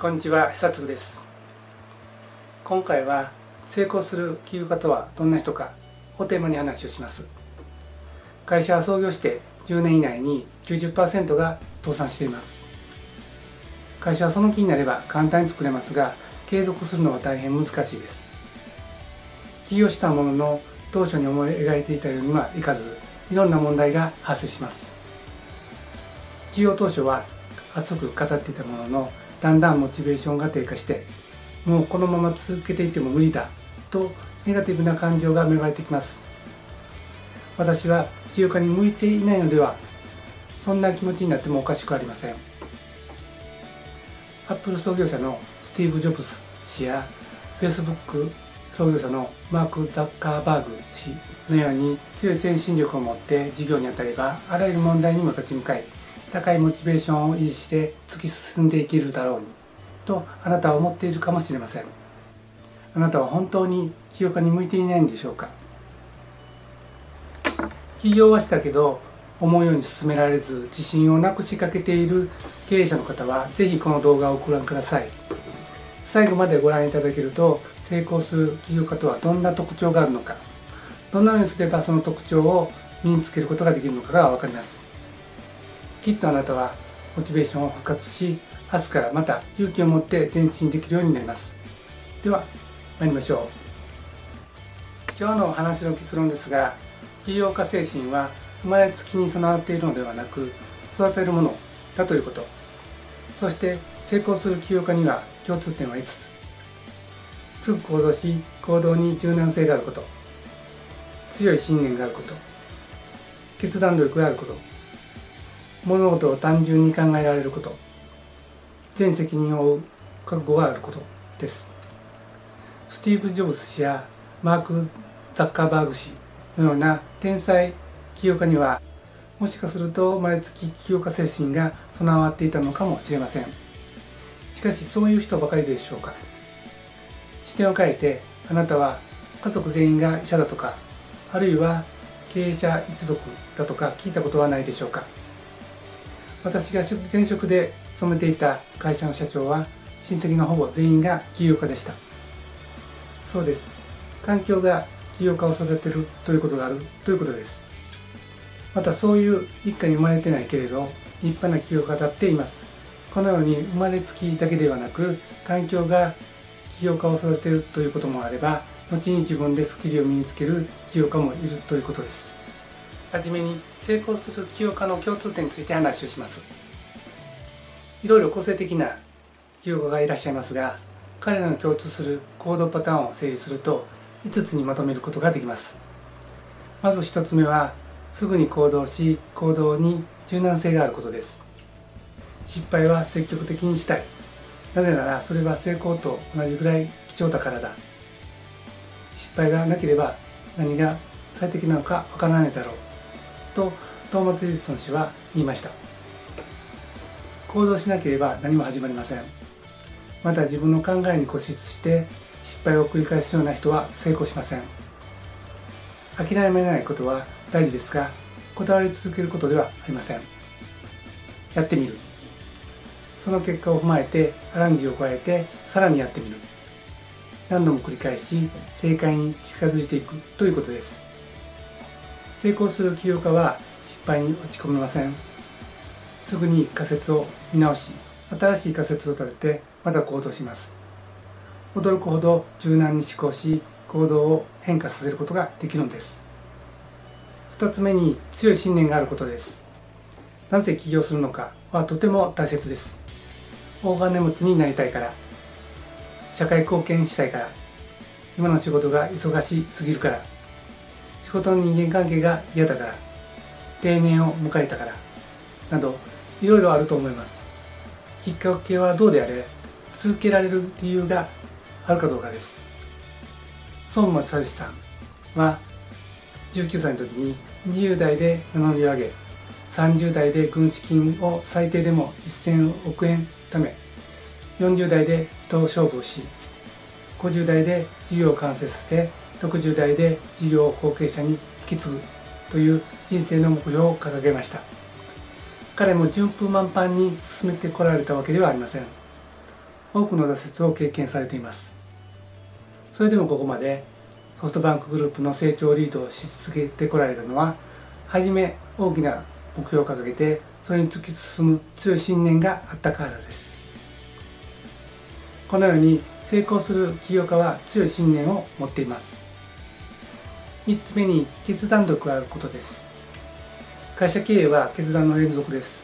こんにちは久津です。今回は成功する起業家とはどんな人かをテーマに話をします。会社は創業して10年以内に90%が倒産しています。会社はその気になれば簡単に作れますが継続するのは大変難しいです。起業したものの当初に思い描いていたようにはいかずいろんな問題が発生します。起業当初は熱く語っていたもののだんだんモチベーションが低下してもうこのまま続けていても無理だとネガティブな感情が芽生えてきます。私は起業家に向いていないのではそんな気持ちになってもおかしくありません。アップル創業者のスティーブ・ジョブズ氏やフェイスブック創業者のマーク・ザッカーバーグ氏のように強い先進力を持って事業に当たればあらゆる問題にも立ち向かい高いモチベーションを維持して突き進んでいけるだろうにとあなたは思っているかもしれません。あなたは本当に起業家に向いていないんでしょうか？起業はしたけど思うように進められず自信をなくしかけている経営者の方はぜひこの動画をご覧ください。最後までご覧いただけると成功する起業家とはどんな特徴があるのかどのようにすればその特徴を身につけることができるのかが分かります。きっとあなたはモチベーションを復活し明日からまた勇気を持って前進できるようになります。では参りましょう。今日のお話の結論ですが起業家精神は生まれつきに備わっているのではなく育てるものだということ。そして成功する起業家には共通点は5つ。すぐ行動し行動に柔軟性があること。強い信念があること。決断力があること。物事を単純に考えられること。全責任を負う覚悟があることです。スティーブ・ジョブズ氏やマーク・ザッカーバーグ氏のような天才起業家にはもしかすると生まれつき起業家精神が備わっていたのかもしれません。しかしそういう人ばかりでしょうか。視点を変えてあなたは家族全員が医者だとかあるいは経営者一族だとか聞いたことはないでしょうか。私が前職で勤めていた会社の社長は親戚のほぼ全員が起業家でした。そうです。環境が起業家を育てるということがあるということです。またそういう一家に生まれてないけれど立派な起業家だっています。このように生まれつきだけではなく環境が起業家を育てるということもあれば後に自分でスキルを身につける起業家もいるということです。はじめに成功する起業家の共通点について話をします。いろいろ個性的な起業家がいらっしゃいますが彼らの共通する行動パターンを整理すると5つにまとめることができます。まず1つ目はすぐに行動し行動に柔軟性があることです。失敗は積極的にしたい。なぜならそれは成功と同じぐらい貴重だからだ。失敗がなければ何が最適なのかわからないだろう。とトーマツ・エジソン氏は言いました。行動しなければ何も始まりません。また自分の考えに固執して失敗を繰り返すような人は成功しません。諦めないことは大事ですがこだわり続けることではありません。やってみる。その結果を踏まえてアランジを加えてさらにやってみる。何度も繰り返し正解に近づいていくということです。成功する起業家は失敗に落ち込みません。すぐに仮説を見直し新しい仮説を立ててまた行動します。驚くほど柔軟に思考し行動を変化させることができるのです。2つ目に強い信念があることです。なぜ起業するのかはとても大切です。大金持ちになりたいから。社会貢献したいから。今の仕事が忙しすぎるから。仕事の人間関係が嫌だから定年を迎えたからなどいろいろあると思います。きっかけはどうであれ続けられる理由があるかどうかです。孫松聡さんは19歳の時に20代で名乗りを上げ30代で軍資金を最低でも1000億円ため40代で人を勝負し50代で事業を完成させて60代で事業を後継者に引き継ぐという人生の目標を掲げました。彼も順風満帆に進めてこられたわけではありません。多くの挫折を経験されています。それでもここまでソフトバンクグループの成長リードをし続けてこられたのははじめ大きな目標を掲げてそれに突き進む強い信念があったからです。このように成功する起業家は強い信念を持っています。3つ目に決断力があることです。会社経営は決断の連続です。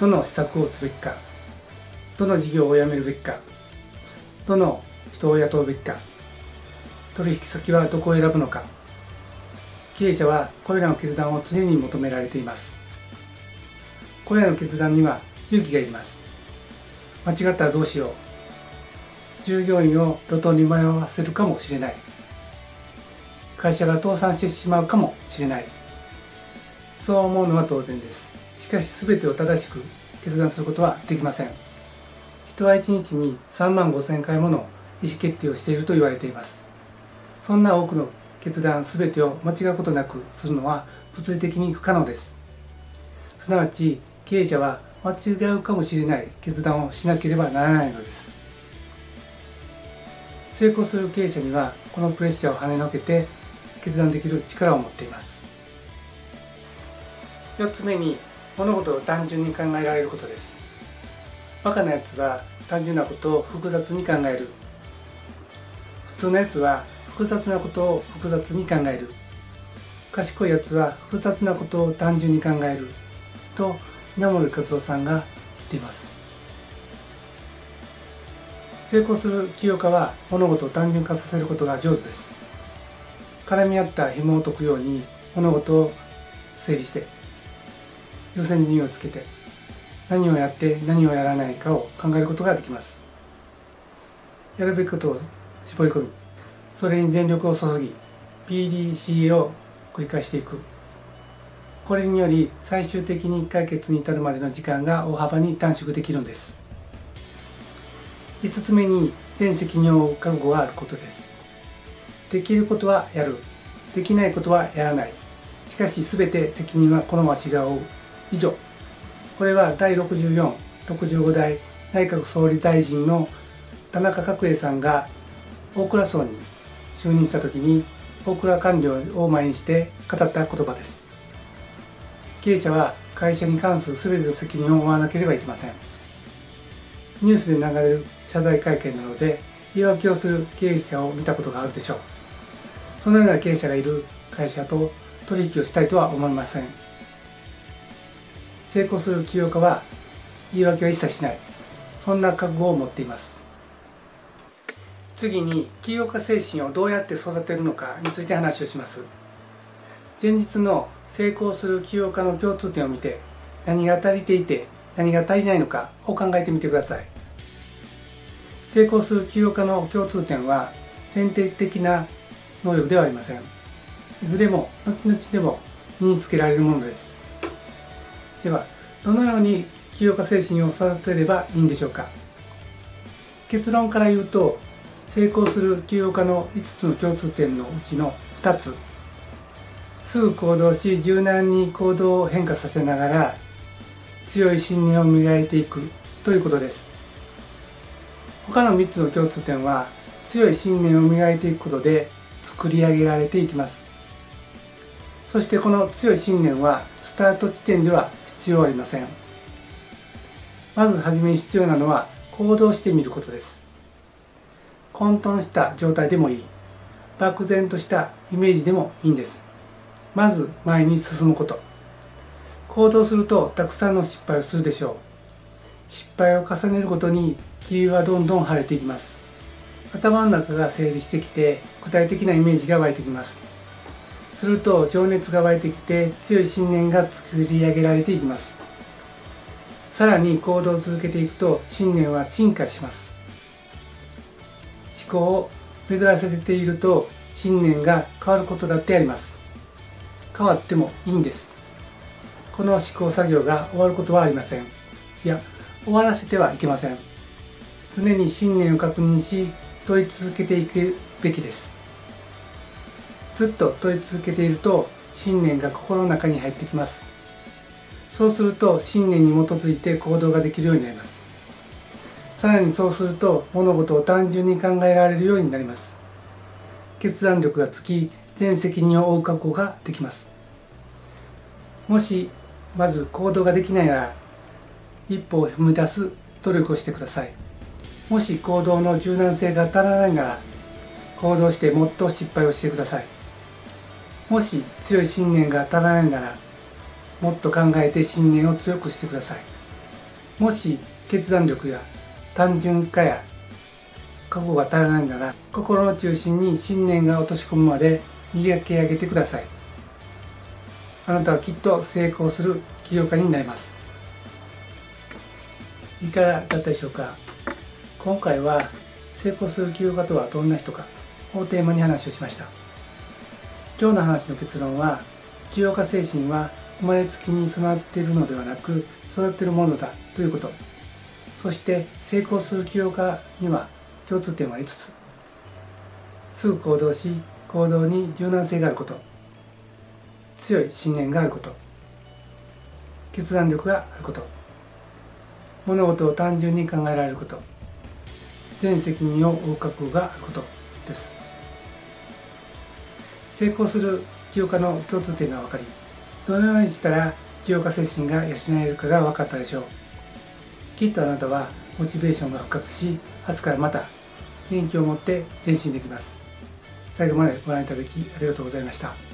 どの施策をすべきか。どの事業をやめるべきか。どの人を雇うべきか。取引先はどこを選ぶのか。経営者はこれらの決断を常に求められています。これらの決断には勇気がいります。間違ったらどうしよう。従業員を路頭に迷わせるかもしれない。会社が倒産してしまうかもしれない。そう思うのは当然です。しかし全てを正しく決断することはできません。人は1日に3万5千回もの意思決定をしていると言われています。そんな多くの決断全てを間違うことなくするのは物理的に不可能です。すなわち経営者は間違うかもしれない決断をしなければならないのです。成功する経営者にはこのプレッシャーを跳ねのけて決断できる力を持っています。4つ目に物事を単純に考えられることです。バカなやつは単純なことを複雑に考える。普通のやつは複雑なことを複雑に考える。賢いやつは複雑なことを単純に考える。と稲森和夫さんが言っています。成功する起業家は物事を単純化させることが上手です。絡み合った紐を解くように物事を整理して優先順位をつけて何をやって何をやらないかを考えることができます。やるべきことを絞り込みそれに全力を注ぎ PDCA を繰り返していく。これにより最終的に解決に至るまでの時間が大幅に短縮できるんです。5つ目に全責任を負う覚悟があることです。できることはやる。できないことはやらない。しかし全て責任はこのわしが負う。以上。これは第6465代内閣総理大臣の田中角栄さんが大蔵省に就任した時に大蔵官僚を前にして語った言葉です。経営者は会社に関する全ての責任を負わなければいけません。ニュースで流れる謝罪会見などで言い訳をする経営者を見たことがあるでしょう。そのような経営者がいる会社と取引をしたいとは思いません。成功する起業家は言い訳は一切しない。そんな覚悟を持っています。次に起業家精神をどうやって育てるのかについて話をします。前日の成功する起業家の共通点を見て何が足りていて何が足りないのかを考えてみてください。成功する起業家の共通点は先天的な能力ではありません。いずれも後々でも身につけられるものです。ではどのように起業家精神を育てればいいんでしょうか。結論から言うと成功する起業家の5つの共通点のうちの2つ。すぐ行動し柔軟に行動を変化させながら強い信念を磨いていくということです。他の3つの共通点は強い信念を磨いていくことで作り上げられていきます。そしてこの強い信念はスタート地点では必要ありません。まずはじめに必要なのは行動してみることです。混沌した状態でもいい。漠然としたイメージでもいいんです。まず前に進むこと。行動するとたくさんの失敗をするでしょう。失敗を重ねるごとに霧はどんどん晴れていきます。頭の中が整理してきて具体的なイメージが湧いてきます。すると情熱が湧いてきて強い信念が作り上げられていきます。さらに行動を続けていくと信念は進化します。思考を巡らせていると信念が変わることだってあります。変わってもいいんです。この思考作業が終わることはありません。いや終わらせてはいけません。常に信念を確認し問い続けていくべきです。ずっと問い続けていると信念が心の中に入ってきます。そうすると信念に基づいて行動ができるようになります。さらにそうすると物事を単純に考えられるようになります。決断力がつき全責任を負う覚悟ができます。もしまず行動ができないなら一歩を踏み出す努力をしてください。もし行動の柔軟性が足らないなら行動してもっと失敗をしてください。もし強い信念が足らないならもっと考えて信念を強くしてください。もし決断力や単純化や過去が足らないなら心の中心に信念が落とし込むまで磨き上げてください。あなたはきっと成功する起業家になります。いかがだったでしょうか？今回は成功する起業家とはどんな人かをテーマに話をしました。今日の話の結論は起業家精神は生まれつきに備わっているのではなく育っているものだということ。そして成功する起業家には共通点は5つすぐ行動し行動に柔軟性があること。強い信念があること。決断力があること。物事を単純に考えられること。全責任を負う覚悟があることです。成功する起業家の共通点が分かりどのようにしたら起業家精神が養えるかが分かったでしょう。きっとあなたはモチベーションが復活し明日からまた元気を持って前進できます。最後までご覧いただきありがとうございました。